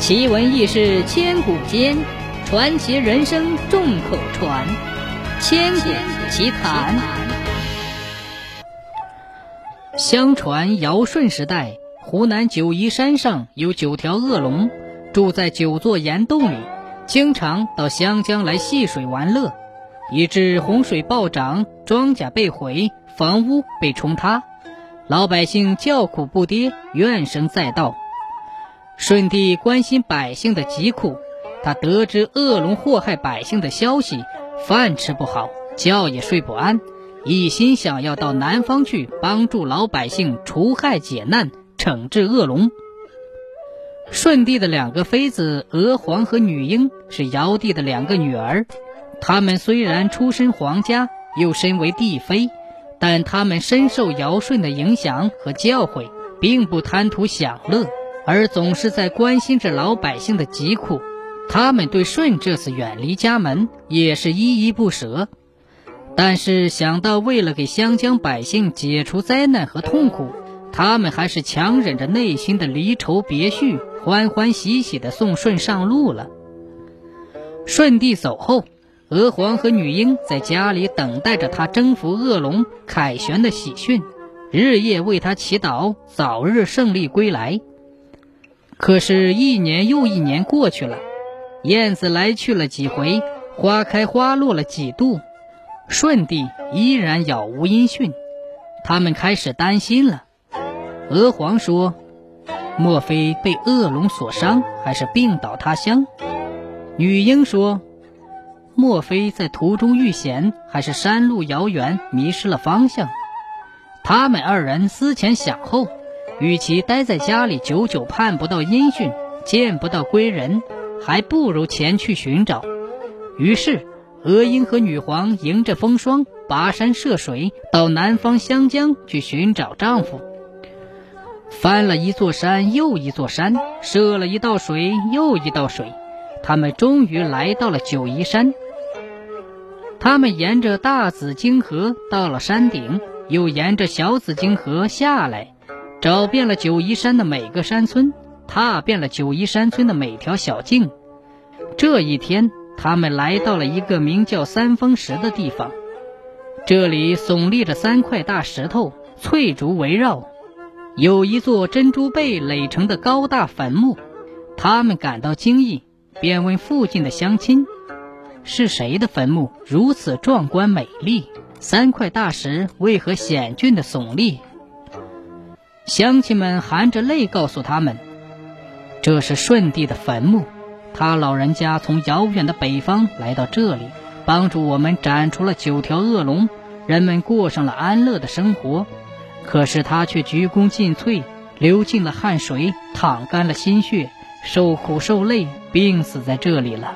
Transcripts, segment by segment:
奇闻异事千古间，传奇人生众口传。千古奇谈。相传尧舜时代，湖南九嶷山上有九条恶龙，住在九座岩洞里，经常到湘江来戏水玩乐，以致洪水暴涨，庄稼被毁，房屋被冲塌，老百姓叫苦不迭，怨声载道。舜帝关心百姓的疾苦，他得知恶龙祸害百姓的消息，饭吃不好，觉也睡不安，一心想要到南方去帮助老百姓除害解难，惩治恶龙。舜帝的两个妃子娥皇和女英是尧帝的两个女儿，她们虽然出身皇家，又身为帝妃，但她们深受尧舜的影响和教诲，并不贪图享乐。而总是在关心着老百姓的疾苦，他们对舜这次远离家门也是依依不舍。但是想到为了给湘江百姓解除灾难和痛苦，他们还是强忍着内心的离愁别绪，欢欢喜喜地送舜上路了。舜帝走后，娥皇和女英在家里等待着他征服恶龙、凯旋的喜讯，日夜为他祈祷，早日胜利归来。可是，一年又一年过去了，燕子来去了几回，花开花落了几度，舜帝依然杳无音讯。他们开始担心了。娥皇说：“莫非被恶龙所伤，还是病倒他乡？”女婴说：“莫非在途中遇险，还是山路遥远，迷失了方向？”他们二人思前想后。与其待在家里久久盼不到音讯，见不到归人，还不如前去寻找。于是，娥英和女皇迎着风霜，跋山涉水，到南方湘江去寻找丈夫。翻了一座山又一座山，涉了一道水又一道水，他们终于来到了九嶷山。他们沿着大紫荆河到了山顶，又沿着小紫荆河下来。找遍了九嶷山的每个山村，踏遍了九嶷山村的每条小径。这一天，他们来到了一个名叫三峰石的地方。这里耸立着三块大石头，翠竹围绕，有一座珍珠贝垒成的高大坟墓。他们感到惊异，便问附近的乡亲：“是谁的坟墓如此壮观美丽？三块大石为何险峻的耸立？”乡亲们含着泪告诉他们：“这是舜帝的坟墓，他老人家从遥远的北方来到这里，帮助我们斩除了九条恶龙，人们过上了安乐的生活。可是他却鞠躬尽瘁，流尽了汗水，淌干了心血，受苦受累，病死在这里了。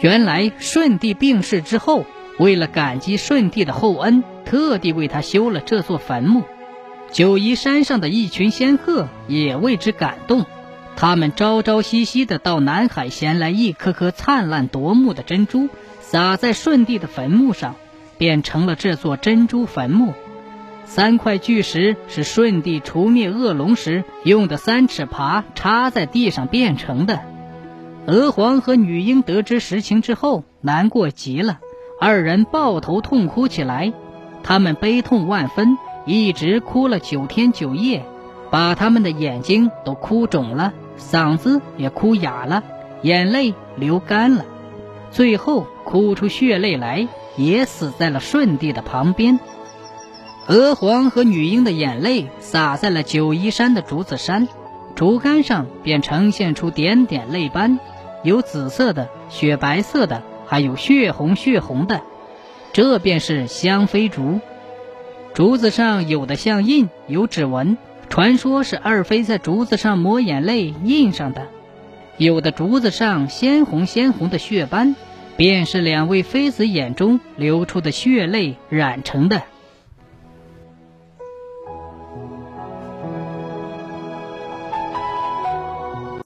原来舜帝病逝之后，为了感激舜帝的厚恩，特地为他修了这座坟墓。”九嶷山上的一群仙鹤也为之感动，他们朝朝夕夕的到南海衔来一颗颗灿烂夺目的珍珠，撒在舜帝的坟墓上，变成了这座珍珠坟墓。三块巨石是舜帝除灭恶龙时用的三尺耙插在地上变成的。娥皇和女英得知实情之后，难过极了，二人抱头痛哭起来，他们悲痛万分。一直哭了九天九夜，把他们的眼睛都哭肿了，嗓子也哭哑了，眼泪流干了，最后哭出血泪来，也死在了舜帝的旁边。娥皇和女英的眼泪洒在了九嶷山的竹子山，竹竿上便呈现出点点泪斑，有紫色的、雪白色的，还有血红血红的，这便是香妃竹。竹子上有的像印，有指纹，传说是二妃在竹子上抹眼泪印上的；有的竹子上鲜红鲜红的血斑，便是两位妃子眼中流出的血泪染成的。